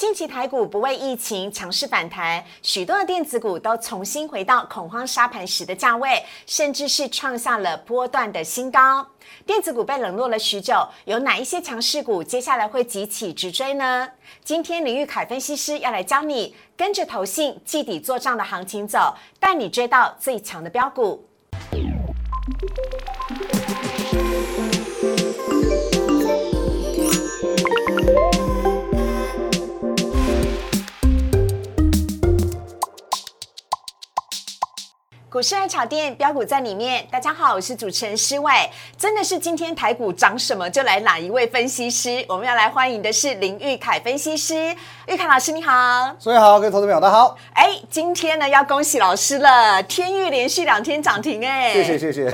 近期台股不为疫情强势反弹，许多的电子股都重新回到恐慌沙盘时的价位，甚至是创下了波段的新高。电子股被冷落了许久，有哪一些强势股接下来会急起直追呢？今天李玉凯分析师要来教你跟着投信季底做账的行情走，带你追到最强的标股。股市爱炒店标股在里面，大家好，我是主持人施伟。真的是今天台股涨什么就来哪一位分析师，我们要来欢迎的是林玉凯分析师。玉凯老师你好，所以好，各位投资朋友大家好。哎，今天呢要恭喜老师了，天域连续两天涨停哎，谢谢谢谢。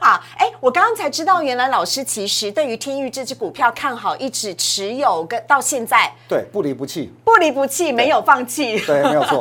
好，哎，我刚刚才知道，原来老师其实对于天域这只股票看好，一直持有跟到现在，对，不离不弃，不离不弃，没有放弃，对，没有错。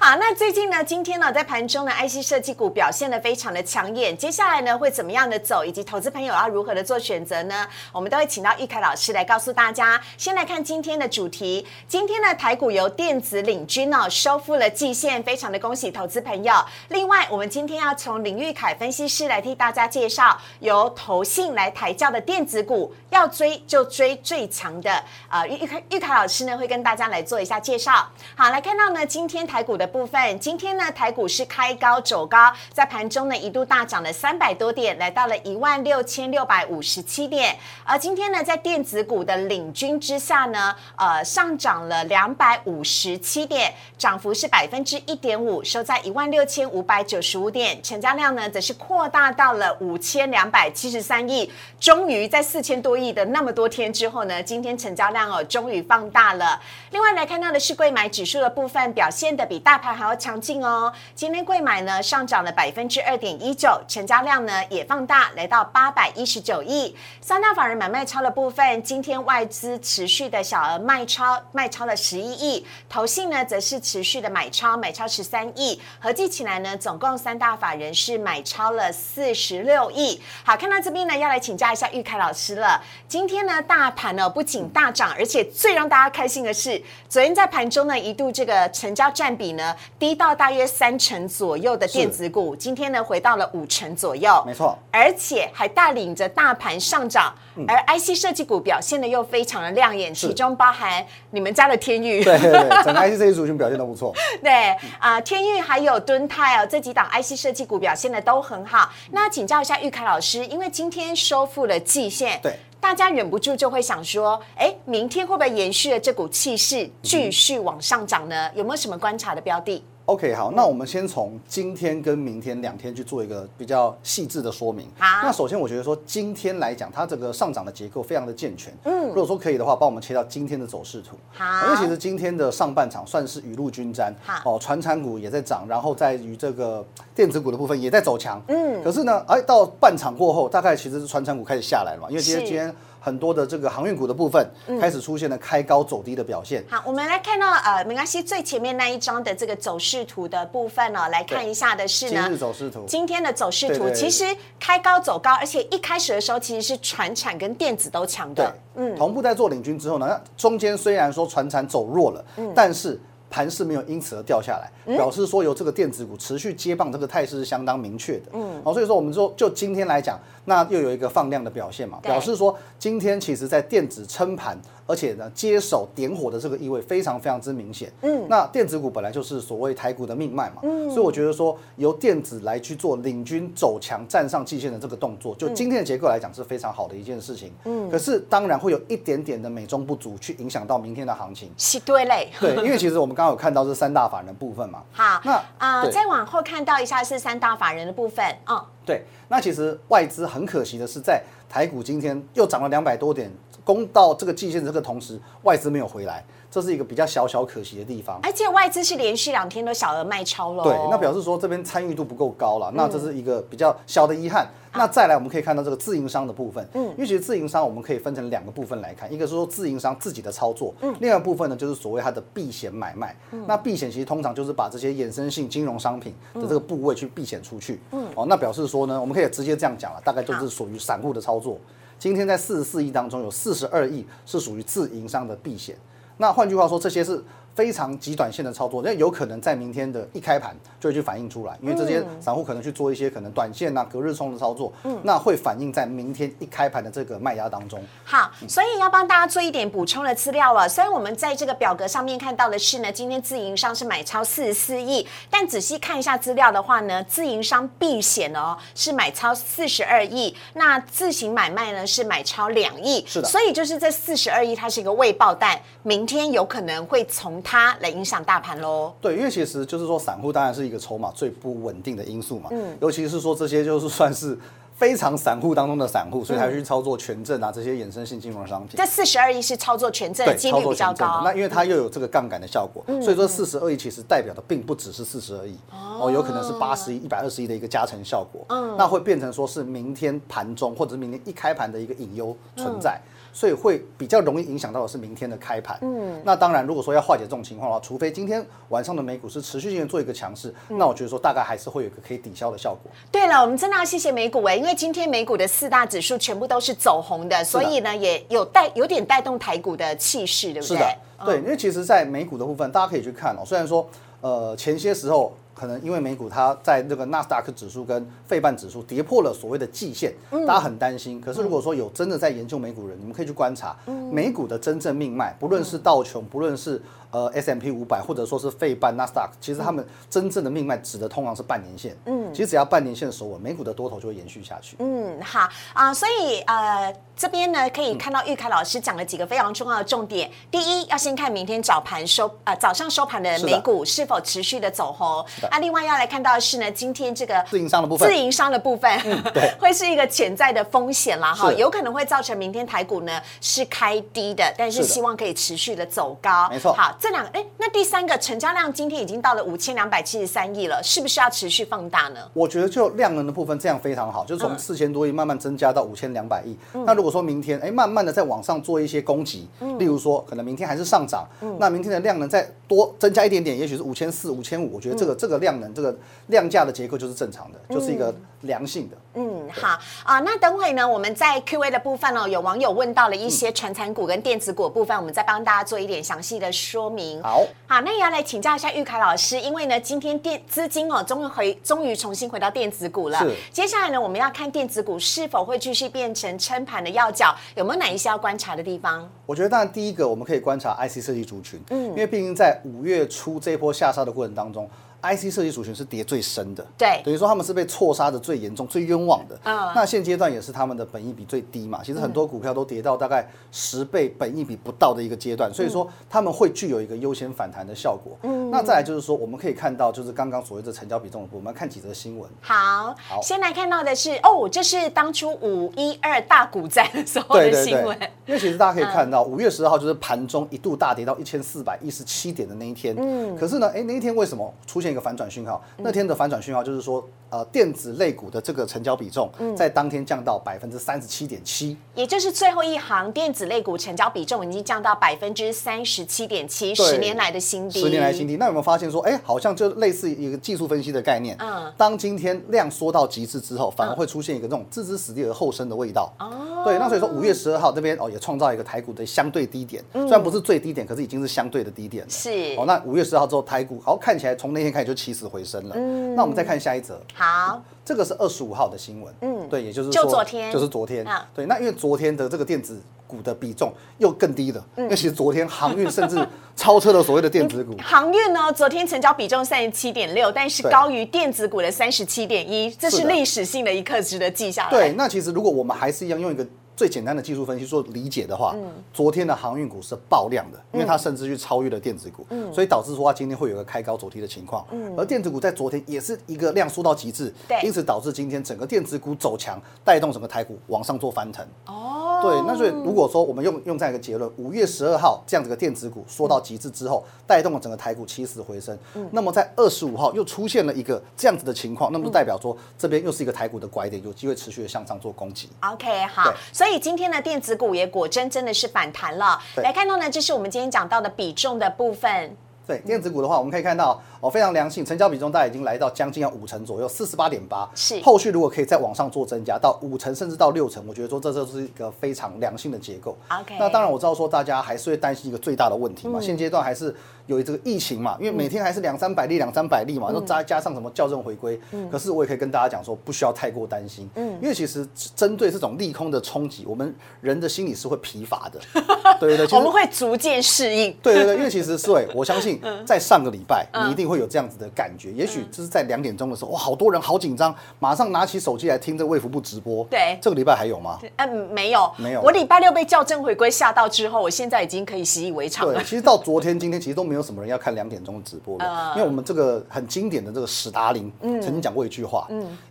好，那最近呢，今天呢在盘中呢，IC。设计股表现的非常的抢眼，接下来呢会怎么样的走，以及投资朋友要如何的做选择呢？我们都会请到玉凯老师来告诉大家。先来看今天的主题，今今天的台股由电子领军哦，收复了季线，非常的恭喜投资朋友。另外，我们今天要从林玉凯分析师来替大家介绍，由投信来抬轿的电子股，要追就追最强的。呃，玉凯玉凯老师呢会跟大家来做一下介绍。好，来看到呢今天台股的部分，今天呢台股是开高。走高，在盘中呢一度大涨了三百多点，来到了一万六千六百五十七点。而今天呢，在电子股的领军之下呢，呃，上涨了两百五十七点，涨幅是百分之一点五，收在一万六千五百九十五点。成交量呢，则是扩大到了五千两百七十三亿。终于在四千多亿的那么多天之后呢，今天成交量哦，终于放大了。另外来看到的是贵买指数的部分，表现的比大盘还要强劲哦。今天贵买呢。上涨了百分之二点一九，成交量呢也放大，来到八百一十九亿。三大法人买卖超的部分，今天外资持续的小额卖超，卖超了十一亿；投信呢则是持续的买超，买超十三亿。合计起来呢，总共三大法人是买超了四十六亿。好，看到这边呢，要来请教一下玉凯老师了。今天呢，大盘呢不仅大涨，而且最让大家开心的是，昨天在盘中呢一度这个成交占比呢低到大约三成左右的。电子股今天呢回到了五成左右，没错，而且还带领着大盘上涨，而 IC 设计股表现的又非常的亮眼，其中包含你们家的天域，对对对，整个 IC 设计族群表现都不错。对啊，天域还有敦泰哦，这几档 IC 设计股表现的都很好。那请教一下玉凯老师，因为今天收复了季线，对，大家忍不住就会想说，哎，明天会不会延续了这股气势继续往上涨呢？有没有什么观察的标的？OK，好，那我们先从今天跟明天两天去做一个比较细致的说明。好，那首先我觉得说今天来讲，它这个上涨的结构非常的健全。嗯，如果说可以的话，帮我们切到今天的走势图。好，因为其实今天的上半场算是雨露均沾。好，哦，船产股也在涨，然后在于这个电子股的部分也在走强。嗯，可是呢，哎，到半场过后，大概其实是船产股开始下来了嘛，因为今天今天。很多的这个航运股的部分开始出现了开高走低的表现。好，我们来看到呃，没关系，最前面那一张的这个走势图的部分呢，来看一下的是呢，今日走势图，今天的走势图其实开高走高，而且一开始的时候其实是船产跟电子都强的，嗯，同步在做领军之后呢，那中间虽然说船产走弱了，嗯，但是。盘势没有因此而掉下来，表示说由这个电子股持续接棒，这个态势是相当明确的。嗯，好，所以说我们说就今天来讲，那又有一个放量的表现嘛，表示说今天其实在电子撑盘。而且呢，接手点火的这个意味非常非常之明显。嗯，那电子股本来就是所谓台股的命脉嘛。嗯，所以我觉得说由电子来去做领军走强、站上季线的这个动作，就今天的结构来讲是非常好的一件事情。嗯，可是当然会有一点点的美中不足，去影响到明天的行情。是对嘞。对，因为其实我们刚刚有看到这三大法人的部分嘛。好，那啊，再往后看到一下是三大法人的部分。嗯，对。那其实外资很可惜的是，在台股今天又涨了两百多点。攻到这个季线的这个同时，外资没有回来，这是一个比较小小可惜的地方。而且外资是连续两天都小额卖超了。对，那表示说这边参与度不够高了，那这是一个比较小的遗憾。那再来，我们可以看到这个自营商的部分，嗯，因为其实自营商我们可以分成两个部分来看，一个是说自营商自己的操作，嗯，另外一部分呢就是所谓它的避险买卖。那避险其实通常就是把这些衍生性金融商品的这个部位去避险出去，嗯，哦，那表示说呢，我们可以直接这样讲了，大概就是属于散户的操作。今天在四十四亿当中，有四十二亿是属于自营商的避险。那换句话说，这些是。非常极短线的操作，那有可能在明天的一开盘就会去反映出来，因为这些散户可能去做一些可能短线呐、隔日冲的操作，嗯那会反映在明天一开盘的这个卖压当中。好，所以要帮大家做一点补充的资料了。虽然我们在这个表格上面看到的是呢，今天自营商是买超四十四亿，但仔细看一下资料的话呢，自营商避险哦是买超四十二亿，那自行买卖呢是买超两亿，是的所以就是这四十二亿它是一个未爆弹，明天有可能会从它来影响大盘喽。对，因为其实就是说，散户当然是一个筹码最不稳定的因素嘛。嗯，尤其是说这些就是算是非常散户当中的散户，所以才会去操作权证啊这些衍生性金融商品。这四十二亿是操作权证的几率比较高。嗯那因为它又有这个杠杆的效果，所以说四十二亿其实代表的并不只是四十二亿，哦，有可能是八十亿、一百二十亿的一个加成效果。嗯，那会变成说是明天盘中或者是明天一开盘的一个隐忧存在。所以会比较容易影响到的是明天的开盘。嗯，那当然，如果说要化解这种情况的话，除非今天晚上的美股是持续性的做一个强势，嗯那我觉得说大概还是会有一个可以抵消的效果。对了，我们真的要谢谢美股哎，因为今天美股的四大指数全部都是走红的，所以呢也有带有点带动台股的气势，对不对？是的，对，因为其实，在美股的部分，大家可以去看哦。虽然说，呃，前些时候可能因为美股它在那个纳斯达克指数跟费半指数跌破了所谓的季线，大家很担心。可是如果说有真的在研究美股人，你们可以去观察美股的真正命脉，不论是道琼，不论是呃 S M P 五百，或者说是费半、纳斯达克，其实他们真正的命脉指的通常是半年线。嗯，其实只要半年线守稳，美股的多头就会延续下去。嗯，好啊、所以呃，这边呢可以看到玉凯老师讲了几个非常重要的重点。第一，要先看明天早盘收呃早上收盘的美股是否持续的走红。的那另外要来看到的是呢，今天这个自营商的部分自营商的部分，对 会是一个潜在的风险啦哈，有可能会造成明天台股呢是开低的，但是希望可以持续的走高。没错好，这两个哎，那第三个成交量今天已经到了五千两百七十三亿了，是不是要持续放大呢？我觉得就量能的部分这样非常好，就是从四千多亿慢慢增加到五千两百亿。那如果说明天哎慢慢的在往上做一些攻击，例如说可能明天还是上涨，那明天的量能再多增加一点点，也许是五千四、五千五，我觉得这个这个量能这个量价的结构就是正常的，就是一个良性的。嗯，好啊、那等会呢，我们在 Q&A 的部分哦，有网友问到了一些传产股跟电子股部分，我们再帮大家做一点详细的说明。好，好，那也要来请教一下玉凯老师，因为呢，今天电资金哦，终于回，终于重新回到电子股了。接下来呢，我们要看电子股是否会继续变成撑盘的要角，有没有哪一些要观察的地方？我觉得当然第一个我们可以观察 IC 设计族群，嗯，因为毕竟在五月初这一波下杀的过程当中。IC 设计族群是跌最深的，对等于说他们是被错杀的最严重、最冤枉的。嗯那现阶段也是他们的本益比最低嘛，其实很多股票都跌到大概十倍本益比不到的一个阶段，所以说他们会具有一个优先反弹的效果。嗯，那再来就是说，我们可以看到就是刚刚所谓的成交比重我们看几则新闻。好，好先来看到的是哦，这是当初五一二大股灾的时候的新闻。因为其实大家可以看到，五月十二号就是盘中一度大跌到一千四百一十七点的那一天。嗯，可是呢，哎，那一天为什么出现一个反转讯号？那天的反转讯号就是说，呃，电子类股的这个成交比重在当天降到百分之三十七点七。也就是最后一行电子类股成交比重已经降到百分之三十七点七，十年来的新低。十年来新低。那有没有发现说，哎，好像就类似一个技术分析的概念。嗯当今天量缩到极致之后，反而会出现一个这种置之死地而后生的味道。哦，对，那所以说五月十二号这边哦也创造一个台股的相对低点，嗯虽然不是最低点，可是已经是相对的低点了。是哦，那五月十号之后台股好看起来从那天开始就起死回生了。嗯那我们再看下一则，好，这个是二十五号的新闻。嗯，对，也就是就说昨天就是昨天。嗯对，那因为昨天的这个电子股的比重又更低了，嗯因为其实昨天航运甚至超车了所谓的电子股。航运呢，昨天成交比重三十七点六，但是高于电子股的三十七点一，这是历史性的一刻，值得记下来。对，那其实如果我们还是一样用一个最简单的技术分析做理解的话，嗯。昨天的航运股是爆量的，因为它甚至去超越了电子股，嗯。所以导致说它今天会有一个开高走低的情况。而电子股在昨天也是一个量缩到极致，因此导致今天整个电子股走强，带动整个台股往上做翻腾。哦，对，那所以如果说我们用用这样一个结论，五月十二号这样子的电子股缩到极致之后，带动了整个台股起死回生。那么在二十五号又出现了一个这样子的情况，那么就代表说这边又是一个台股的拐点，有机会持续的向上做攻击。OK，好。对，所以今天的电子股也果真真的是反弹了。对来看到呢，这是我们今天讲到的比重的部分。对电子股的话，我们可以看到哦，非常良性，成交比重大概已经来到将近要五成左右，四十八点八。是后续如果可以再往上做增加到五成甚至到六成，我觉得说这就是一个非常良性的结构。OK 那当然我知道说大家还是会担心一个最大的问题嘛，现阶段还是有这个疫情嘛，因为每天还是两三百例、两三百例嘛，都加加上什么校正回归。可是我也可以跟大家讲说，不需要太过担心。嗯，因为其实针对这种利空的冲击，我们人的心理是会疲乏的。对对对，我们会逐渐适应。对对对，因为其实是对，我相信嗯在上个礼拜你一定会有这样子的感觉。也许就是在两点钟的时候，哇，好多人好紧张，马上拿起手机来听这卫福部直播。对这个礼拜还有吗？嗯，没有，没有我礼拜六被校正回归吓到之后，我现在已经可以习以为常了对了，。其实到昨天、今天其实都没有什么人要看两点钟的直播嗯了，因为我们这个很经典的这个史达林曾经讲过一句话：，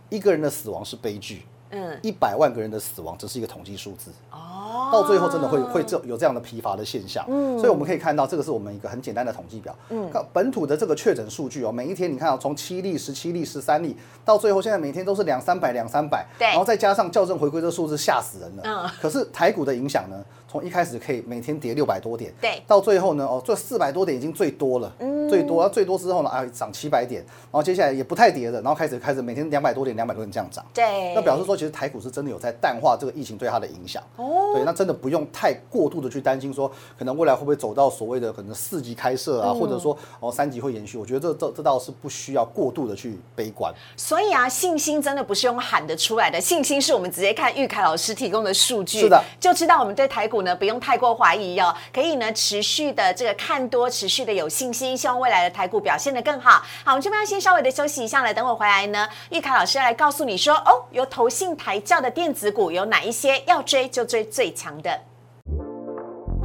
一个人的死亡是悲剧，嗯，一百万个人的死亡只是一个统计数字。哦，到最后真的会会这有这样的疲乏的现象，所以我们可以看到这个是我们一个很简单的统计表，嗯，本土的这个确诊数据哦，每一天你看到从七例、十七例、十三例，到最后现在每天都是两三百、两三百，对。然后再加上校正回归这数字，吓死人了。嗯。可是台股的影响呢，从一开始可以每天跌六百多点，对到最后呢，哦，这四百多点已经最多了，嗯最多，最多之后呢，啊，涨七百点，然后接下来也不太跌了，然后开始开始每天两百多点、两百多点这样涨，对，那表示说，其实台股是真的有在淡化这个疫情对它的影响。哦对，那真的不用太过度的去担心说，可能未来会不会走到所谓的可能四级开设嗯啊，或者说哦三级会延续。我觉得这这这倒是不需要过度的去悲观。所以啊，信心真的不是用喊得出来的，信心是我们直接看玉凯老师提供的数据，是的，就知道我们对台股股呢不用太过怀疑哦，可以呢持续的这个看多，持续的有信心，希望未来的台股表现得更好。好，我们这边要先稍微的休息一下了，等我回来呢，玉凯老师来告诉你说，哦，有投信抬轿的电子股有哪一些，要追就追最强的。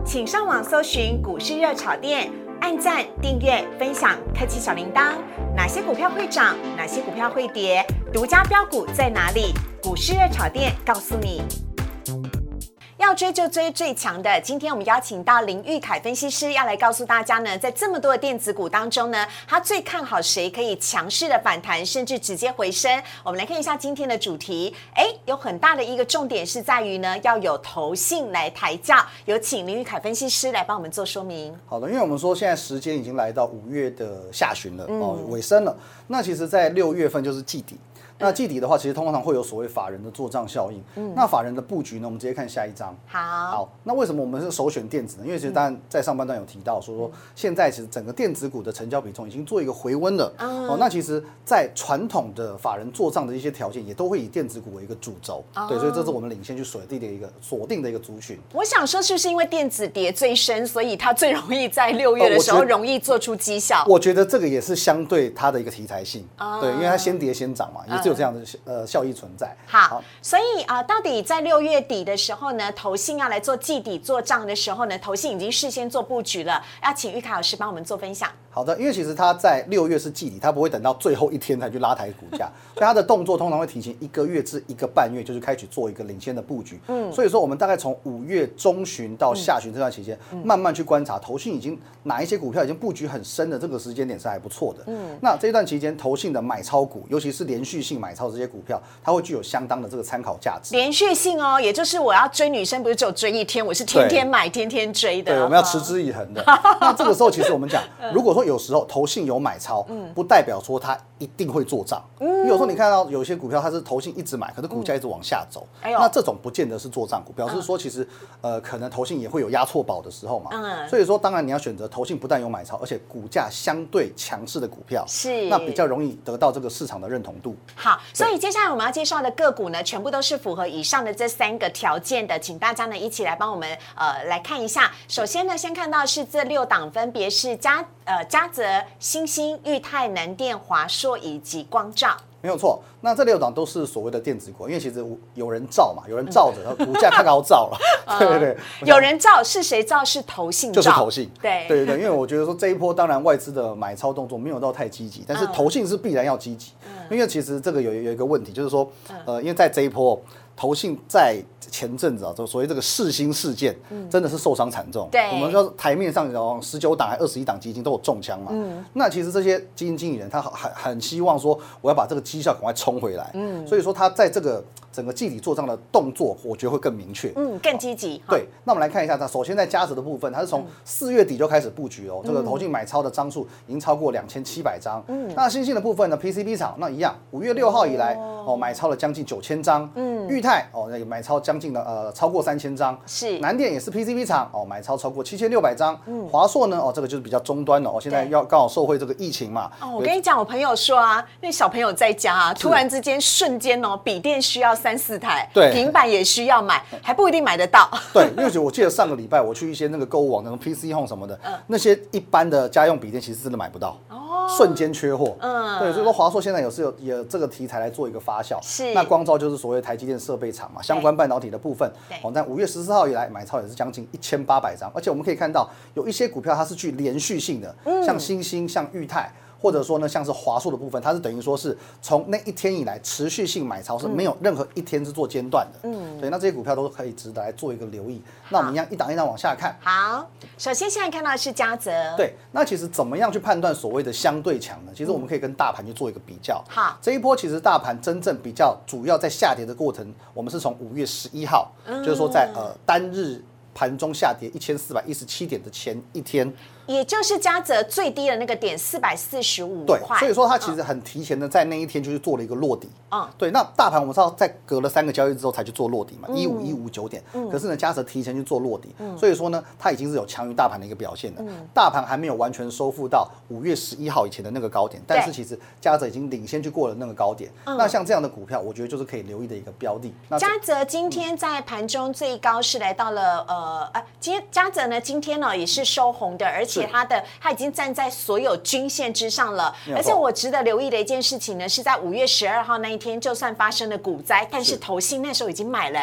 请上网搜寻股市热炒店，按赞、订阅、分享，开启小铃铛。哪些股票会涨？哪些股票会跌？独家标股在哪里？股市热炒店告诉你。要追就追最强的。今天我们邀请到林玉凯分析师，要来告诉大家呢，在这么多的电子股当中呢，他最看好谁可以强势的反弹，甚至直接回升。我们来看一下今天的主题，哎，有很大的一个重点是在于呢，要有投信来抬轿。有请林玉凯分析师来帮我们做说明。好的，因为我们说现在时间已经来到五月的下旬了，哦，尾声了。那其实，在六月份就是季底。那季底的话，其实通常会有所谓法人的做账效应。嗯那法人的布局呢，我们直接看下一章。好，好，那为什么我们是首选电子呢？因为其实当然在上半段有提到说说，现在其实整个电子股的成交比重已经做一个回温了。哦，那其实，在传统的法人做账的一些条件，也都会以电子股为一个主轴。对，所以这是我们领先去锁定的一个锁定的一个族群。我想说，是不是因为电子跌最深，所以它最容易在六月的时候容易做出绩效？我觉得这个也是相对它的一个题材性。哦对，因为它先跌先涨嘛，有这样的呃效益存在。好，所以啊、到底在六月底的时候呢，投信要来做季底做账的时候呢，投信已经事先做布局了，要请玉凯老师帮我们做分享。好的，因为其实它在六月是季底，它不会等到最后一天才去拉抬股价，所以它的动作通常会提前一个月至一个半月，就是开始做一个领先的布局。嗯，所以说我们大概从五月中旬到下旬这段期间，慢慢去观察投信已经哪一些股票已经布局很深的这个时间点是还不错的。嗯，那这一段期间投信的买超股，尤其是连续性买超这些股票，它会具有相当的这个参考价值。连续性哦，也就是我要追女生，不是只有追一天，我是天天买、天天追的。对，我们要持之以恒的。那这个时候，其实我们讲，如果说有时候投信有买超，不代表说它一定会做账。嗯有时候你看到有些股票它是投信一直买，可是股价一直往下走，哎呦那这种不见得是做账股，表示说其实呃可能投信也会有压错宝的时候嘛。嗯所以说，当然你要选择投信不但有买超，而且股价相对强势的股票，是那比较容易得到这个市场的认同度。好，所以接下来我们要介绍的个股呢，全部都是符合以上的这三个条件的，请大家呢一起来帮我们呃来看一下。首先呢，先看到是这六档，分别是加呃嘉泽、新兴、裕泰、南电、华硕以及光照。没有错，那这六档都是所谓的电子股，因为其实有人造嘛，有人造着，股价太高造了，对对对，有人照是谁照？是投信，就是投信，对。对对对，因为我觉得说这一波当然外资的买超动作没有到太积极，但是投信是必然要积极，因为其实这个有有一个问题，就是说，呃，因为在这一波投信在前阵子啊，就所谓这个四星事件，真的是受伤惨重。对我们说台面上有十九档还二十一档基金都有中枪嘛。那其实这些基金经理人他很很希望说，我要把这个绩效赶快冲回来。嗯，所以说他在这个整个季底做账的动作，我觉得会更明确。嗯，更积极。对，那我们来看一下，它首先在加值的部分，它是从四月底就开始布局哦。这个投进买超的张数已经超过两千七百张。嗯，那新兴的部分呢，PCB 厂那一样，五月六号以来哦，买超了将近九千张。嗯，裕泰哦，那个买超将近的呃超过三千张。是，南电也是 PCB 厂哦，买超超过七千六百张。嗯，华硕呢哦，这个就是比较终端的哦，现在要刚好受惠这个疫情嘛。哦，我跟你讲，我朋友说啊，那小朋友在家啊，突然之间瞬间哦，笔电需要三四台。对，平板也需要买，还不一定买得到。对，因为我记得上个礼拜我去一些那个购物网，那种 PC Home 什么的，那些一般的家用笔电其实真的买不到，哦，瞬间缺货。嗯，对，所以说华硕现在有是有有这个题材来做一个发酵。是，那光照就是所谓台积电设备厂嘛，相关半导体的部分。对，哦，但五月十四号以来买超也是将近一千八百张，而且我们可以看到有一些股票它是具连续性的，像星星、像裕泰。或者说呢，像是华硕的部分，它是等于说是从那一天以来持续性买超，是没有任何一天是做间断的。嗯，对，那这些股票都可以值得来做一个留意。那我们一样一档一档往下看。好，首先现在看到的是嘉泽。对，那其实怎么样去判断所谓的相对强呢？其实我们可以跟大盘去做一个比较。好，这一波其实大盘真正比较主要在下跌的过程，我们是从五月十一号，就是说在呃单日盘中下跌一千四百一十七点的前一天。也就是嘉泽最低的那个点四百四十五块，对，所以说它其实很提前的在那一天就是做了一个落底。嗯，对。那大盘我们知道在隔了三个交易之后才去做落底嘛，一五一五九点。嗯。可是呢，嘉泽提前去做落底，所以说呢，它已经是有强于大盘的一个表现的。嗯。大盘还没有完全收复到五月十一号以前的那个高点，但是其实嘉泽已经领先去过了那个高点。嗯。那像这样的股票，我觉得就是可以留意的一个标的。嘉泽今天在盘中最高是来到了呃呃，今嘉泽呢今天呢也是收红的，而且它的它已经。站在所有均线之上了，而且我值得留意的一件事情呢，是在五月十二号那一天，就算发生了股灾，但是投信那时候已经买了。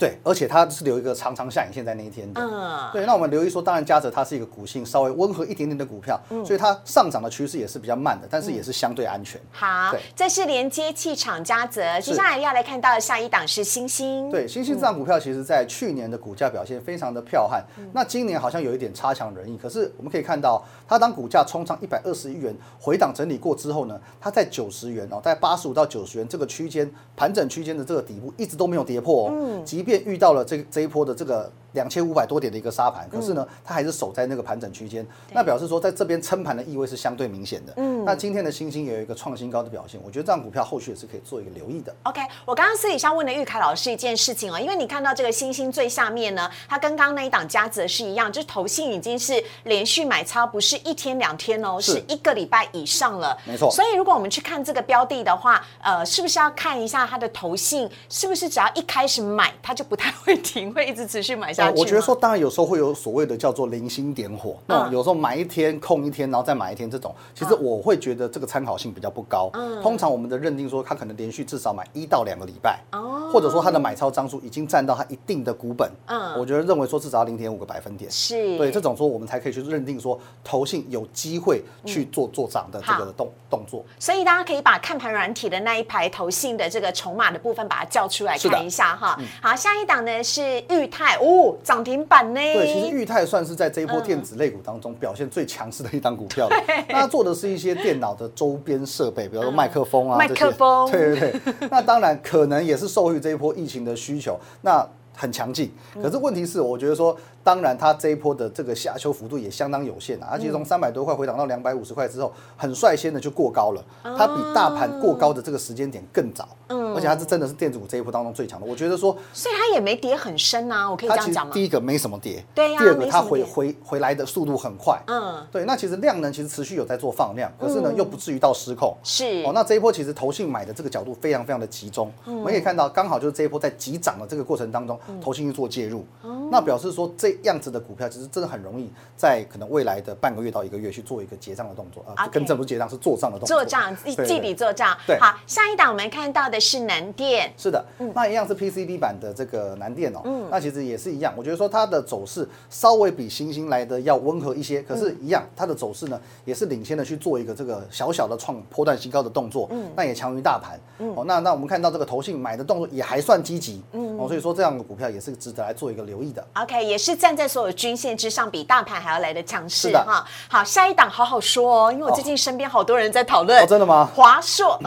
对，而且它是留一个长长下影线在那一天的。嗯，对，那我们留意说，当然嘉泽它是一个股性稍微温和一点点的股票，所以它上涨的趋势也是比较慢的，但是也是相对安全。好，这是连接气场嘉泽，接下来要来看到的下一档是星星。对，星星这档股票其实在去年的股价表现非常的彪悍，那今年好像有一点差强人意。可是我们可以看到，它当股价冲上一百二十一元回档整理过之后呢，它在九十元哦，在八十五到九十元这个区间盘整区间的这个底部一直都没有跌破哦，嗯，即便。便遇到了这这一波的这个。两千五百多点的一个沙盘，可是呢，它还是守在那个盘整区间，那表示说在这边撑盘的意味是相对明显的。嗯，那今天的星星也有一个创新高的表现，我觉得这样股票后续也是可以做一个留意的。OK，我刚刚私底下问了玉凯老师一件事情哦，因为你看到这个星星最下面呢，它跟刚刚那一档加子是一样，就是投信已经是连续买超，不是一天两天哦，是一个礼拜以上了。没错。所以如果我们去看这个标的的话，呃，是不是要看一下它的投信是不是只要一开始买，它就不太会停，会一直持续买下去？我觉得说当然。有时候会有所谓的叫做零星点火，那有时候买一天空一天，然后再买一天这种，其实我会觉得这个参考性比较不高。嗯通常我们的认定说，他可能连续至少买一到两个礼拜，哦或者说他的买超张数已经占到他一定的股本。嗯，我觉得认为说至少要零点五个百分点。是，对这种说我们才可以去认定说投信有机会去做做涨的这个动动作。所以大家可以把看盘软体的那一排投信的这个筹码的部分把它叫出来看一下哈。好，下一档呢是裕泰，哦，涨停板呢。对，其实裕泰算是在这一波电子类股当中表现最强势的一档股票。那做的是一些电脑的周边设备，比如说麦克风啊麦克风。对对对。那当然可能也是受益这一波疫情的需求，那很强劲。可是问题是，我觉得说。当然，它这一波的这个下修幅度也相当有限啊，而且从三百多块回档到两百五十块之后，很率先的就过高了。它比大盘过高的这个时间点更早，嗯，而且它是真的是电子股这一波当中最强的。我觉得说，所以它也没跌很深啊，我可以这样讲吗？第一个没什么跌，对呀。第二个它回回回来的速度很快，嗯，对。那其实量能其实持续有在做放量，可是呢又不至于到失控。是哦，那这一波其实投信买的这个角度非常非常的集中。我们可以看到，刚好就是这一波在急涨的这个过程当中，投信去做介入。那表示说这样子的股票其实真的很容易在可能未来的半个月到一个月去做一个结账的动作啊跟正不是结账是做账的动作。做账记底做账。对好，下一档我们看到的是南电，是的，嗯那一样是 PCB 版的这个南电哦，那其实也是一样，我觉得说它的走势稍微比星星来的要温和一些，可嗯是，一样它的走势呢也是领先的去做一个这个小小的创波段新高的动作，嗯那也强于大盘，哦，那那我们看到这个投信买的动作也还算积极，嗯哦，所以说这样的股票也是值得来做一个留意的。OK，也是站在所有均线之上，比大盘还要来的强势是的哈。好，下一档好好说哦，因为我最近身边好多人在讨论。哦真的吗华硕，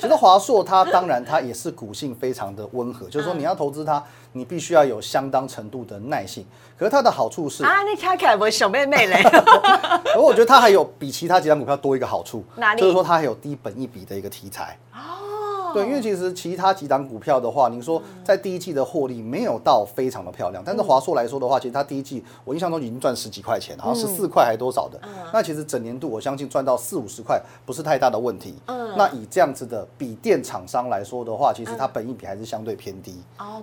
其实华硕它当然它也是股性非常的温和，就是说嗯你要投资它，你必须要有相当程度的耐性。可是它的好处是，啊，你看起来我小妹妹嘞。而我觉得它还有比其他几档股票多一个好处，哪里就是说它还有低本一比的一个题材。哦，对，因为其实其他几档股票的话，您说在第一季的获利没有到非常的漂亮，但是华硕来说的话，其实它第一季我印象中已经赚十几块钱，好像十四块还多少的。那其实整年度我相信赚到四五十块不是太大的问题。嗯，那以这样子的笔电厂商来说的话，其实它本益比还是相对偏低。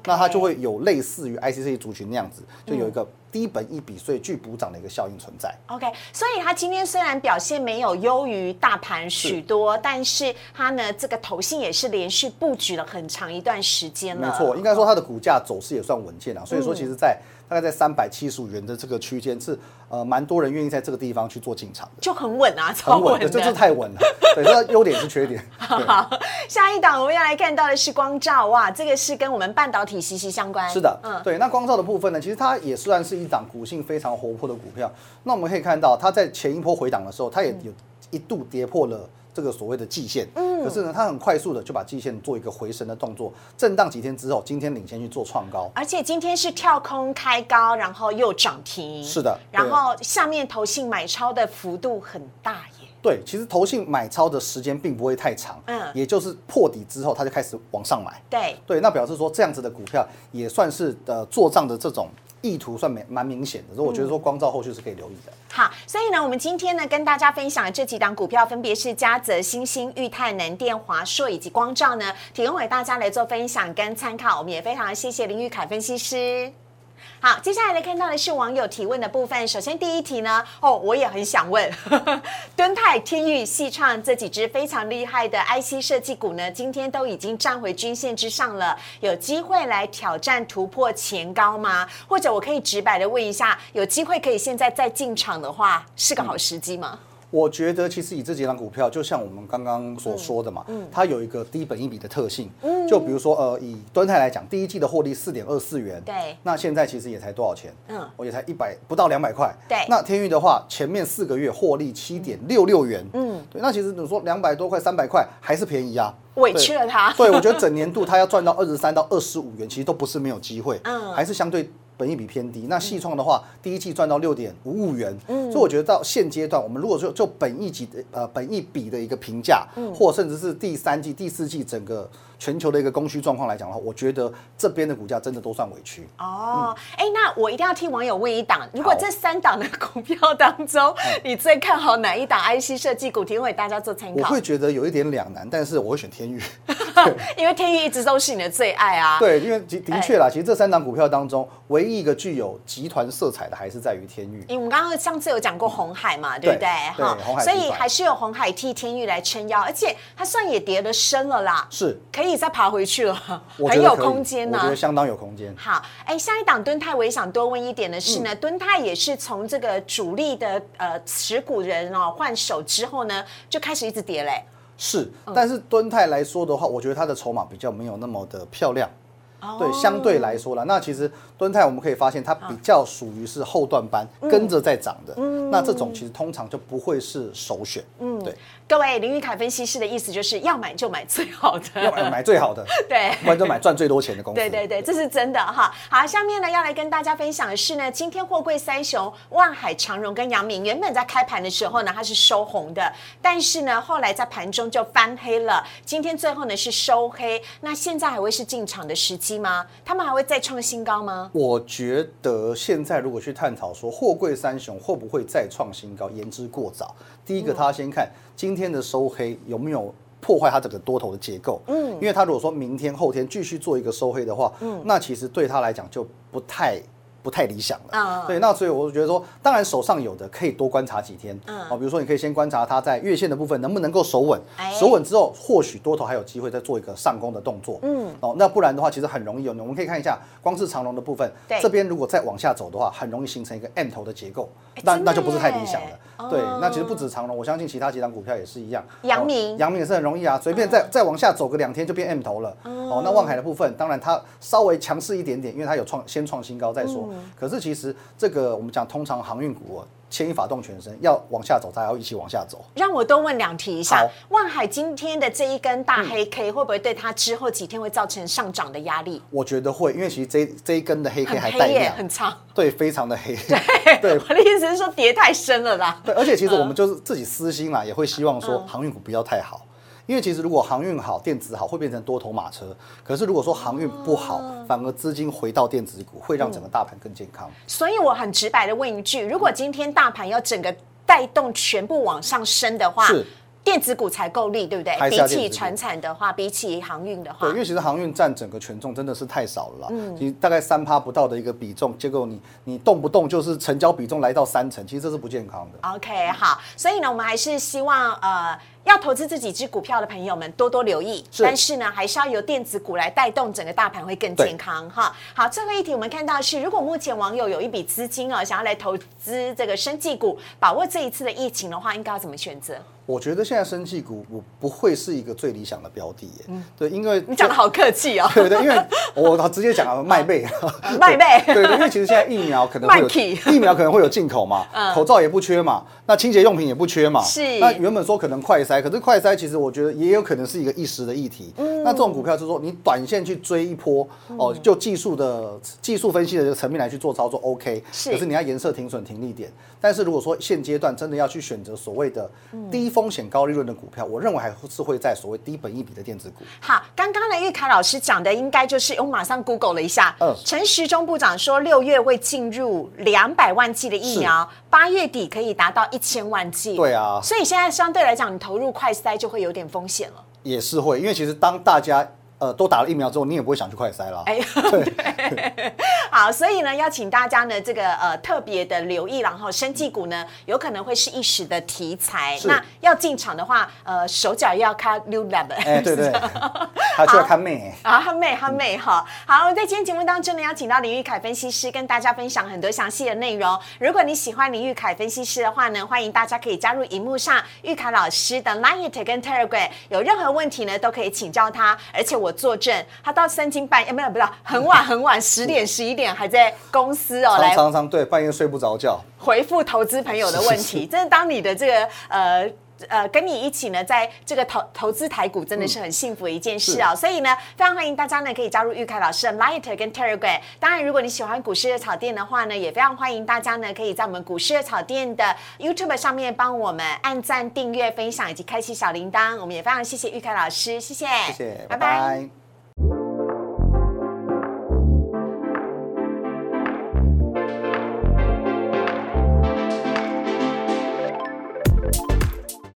那它就会有类似于 ICC 族群那样子，就有一个低本一笔，所以具补涨的一个效应存在。OK，所以它今天虽然表现没有优于大盘许多，但是它呢这个投信也是连续布局了很长一段时间了。没错，应该说它的股价走势也算稳健啊，所以说其实在大概在三百七十五元的这个区间是呃蛮多人愿意在这个地方去做进场的，就很稳啊，超很稳。这就是太稳了。对，这优点是缺点。对，好，下一档我们要来看到的是光照，哇，这个是跟我们半导体息息相关。是的，嗯，对。那光照的部分呢，其实它也算是一档股性非常活泼的股票。那我们可以看到，它在前一波回档的时候，它也有一度跌破了。这个所谓的季线，嗯，可是呢，它很快速的就把季线做一个回升的动作，震荡几天之后，今天领先去做创高，而且今天是跳空开高，然后又涨停。是的然后下面投信买超的幅度很大耶。对，其实投信买超的时间并不会太长，嗯也就是破底之后，它就开始往上买。对，对，那表示说这样子的股票也算是呃做账的这种意图算蛮蛮明显的，所以我觉得说光照后续是可以留意的。好，所以呢，我们今天呢跟大家分享的这几档股票，分别是嘉泽、新兴、裕泰、能电、华硕以及光照呢，提供给大家来做分享跟参考。我们也非常谢谢林玉凯分析师。好，接下来来看到的是网友提问的部分。首先第一题呢，哦，我也很想问，敦泰、天宇、细创这几只非常厉害的 IC 设计股呢，今天都已经站回均线之上了，有机会来挑战突破前高吗？或者我可以直白的问一下，有机会可以现在再进场的话，是个好时机吗？我觉得其实以这几档股票，就像我们刚刚所说的嘛，它有一个低本益比的特性。嗯就比如说呃，以端泰来讲，第一季的获利四点二四元，对那现在其实也才多少钱？嗯嗯，我也才一百不到两百块。对那天域的话，前面四个月获利七点六六元，嗯，对，那其实你说两百多块、三百块还是便宜啊。委屈了他。对，我觉得整年度它要赚到二十三到二十五元，其实都不是没有机会，嗯还是相对本益比偏低。那细创的话，第一季赚到六点五五元，所以我觉得到现阶段，我们如果说就本益级的呃本益比的一个评价，或甚至是第三季、第四季整个全球的一个供需状况来讲的话，我觉得这边的股价真的都算委屈。哦，哎、那我一定要替网友问一档，如果好这三档的股票当中，你最看好哪一档 IC 设计股，提供给大家做参考？我会觉得有一点两难，但是我会选天域。因为天域一直都是你的最爱啊。对，因为的的确啦，其实这三档股票当中，唯一一个具有集团色彩的还是在于天域。因为我们刚刚上次有讲过红海嘛，对不对？对对红海所以还是有红海替天域来撑腰，而且它算也跌得深了啦，是，可以再爬回去了，很有空间呢、我觉得相当有空间。好，哎，下一档敦泰，我也想多问一点的是嗯呢，敦泰也是从这个主力的呃持股人哦换手之后呢，就开始一直跌嘞。是，嗯但是敦泰来说的话，我觉得它的筹码比较没有那么的漂亮。哦对，相对来说啦，那其实敦泰我们可以发现，它比较属于是后段班嗯跟着在涨的。那这种其实通常就不会是首选。嗯，对，各位林玉凯分析师的意思就是要买就买最好的，要买买最好的，对。不然就买赚最多钱的公司。对对对，这是真的哈。好，下面呢要来跟大家分享的是呢，今天货柜三雄万海、长荣跟阳明，原本在开盘的时候呢它是收红的，但是呢后来在盘中就翻黑了，今天最后呢是收黑。那现在还会是进场的时机吗？他们还会再创新高吗？我觉得现在如果去探讨说货柜三雄会不会再创新高，言之过早。第一个，他先看今天的收黑有没有破坏它整个多头的结构。嗯，因为它如果说明天后天继续做一个收黑的话，嗯，那其实对它来讲就不太。不太理想了，对，那所以我觉得说，当然手上有的可以多观察几天，哦，比如说你可以先观察它在月线的部分能不能够守稳，守稳之后或许多头还有机会再做一个上攻的动作，嗯，哦，那不然的话其实很容易有，我们可以看一下光是长龙的部分，这边如果再往下走的话，很容易形成一个 M 头的结构，那那就不是太理想了，对，那其实不止长龙，我相信其他几档股票也是一样，阳明，阳明也是很容易啊，随便再再往下走个两天就变 M 头了，哦，那望海的部分当然它稍微强势一点点，因为它有创先创新高再说，可是其实。这个我们讲，通常航运股牵一发动全身，要往下走，大家要一起往下走。让我多问两题一下，万海今天的这一根大黑 K 会不会对它之后几天会造成上涨的压力？我觉得会，因为其实这这一根的黑 K 还带量，很长，对，非常的黑。对，我的意思是说跌太深了啦。对，而且其实我们就是自己私心啦，也会希望说航运股不要太好。因为其实如果航运好，电子好，会变成多头马车。可是如果说航运不好，反而资金回到电子股，会让整个大盘更健康。所以我很直白的问一句：如果今天大盘要整个带动全部往上升的话，电子股才够力，对不对？比起船产的话，比起航运的话，对，因为其实航运占整个权重真的是太少了啦。嗯，你大概三趴不到的一个比重，结果你你动不动就是成交比重来到三成，其实这是不健康的。OK，好，所以呢，我们还是希望呃。要投资这几只股票的朋友们多多留意，但是呢，还是要由电子股来带动整个大盘会更健康哈。好，最后一题我们看到是，如果目前网友有一笔资金啊，想要来投资这个生技股，把握这一次的疫情的话，应该要怎么选择？我觉得现在生技股不不会是一个最理想的标的耶。嗯，对，因为你讲的好客气哦。对对，因为我直接讲啊，卖背，卖背。对对，因为其实现在疫苗可能会有 疫苗可能会有进口嘛，口罩也不缺嘛，那清洁用品也不缺嘛。是。那原本说可能快筛，可是快筛其实我觉得也有可能是一个一时的议题。嗯。那这种股票就是说，你短线去追一波哦，就技术的技术分析的这个层面来去做操作，OK。是。可是你要颜色停损停利点。但是如果说现阶段真的要去选择所谓的低风险高利润的股票，我认为还是会在所谓低本益比的电子股。好，刚刚呢玉凯老师讲的应该就是我马上 Google 了一下，嗯，陈时中部长说六月会进入两百万剂的疫苗，八月底可以达到一千万剂。对啊，所以现在相对来讲，你投入快筛就会有点风险了。也是会，因为其实当大家。呃，都打了疫苗之后，你也不会想去快筛了。哎，对，好，所以呢，要请大家呢，这个呃特别的留意，然后生技股呢，有可能会是一时的题材。那要进场的话，呃，手脚要看溜 l 的。哎，对对，还就要看妹。啊，看妹，看妹哈。好，在今天节目当中呢，邀请到林玉凯分析师跟大家分享很多详细的内容。如果你喜欢林玉凯分析师的话呢，欢迎大家可以加入荧幕上玉凯老师的 Line 跟 Telegram，有任何问题呢，都可以请教他，而且我。我作证，他到三更半夜没有，不是很晚 很晚，十点十一点还在公司哦，来常常对半夜睡不着觉，回复投资朋友的问题。真的，当你的这个呃呃跟你一起呢，在这个投投资台股，真的是很幸福的一件事啊。所以呢，非常欢迎大家呢可以加入玉凯老师的 Lighter 跟 Telegram。当然，如果你喜欢股市的草店的话呢，也非常欢迎大家呢可以在我们股市的草店的 YouTube 上面帮我们按赞、订阅、分享以及开启小铃铛。我们也非常谢谢玉凯老师，谢谢，谢谢，拜拜。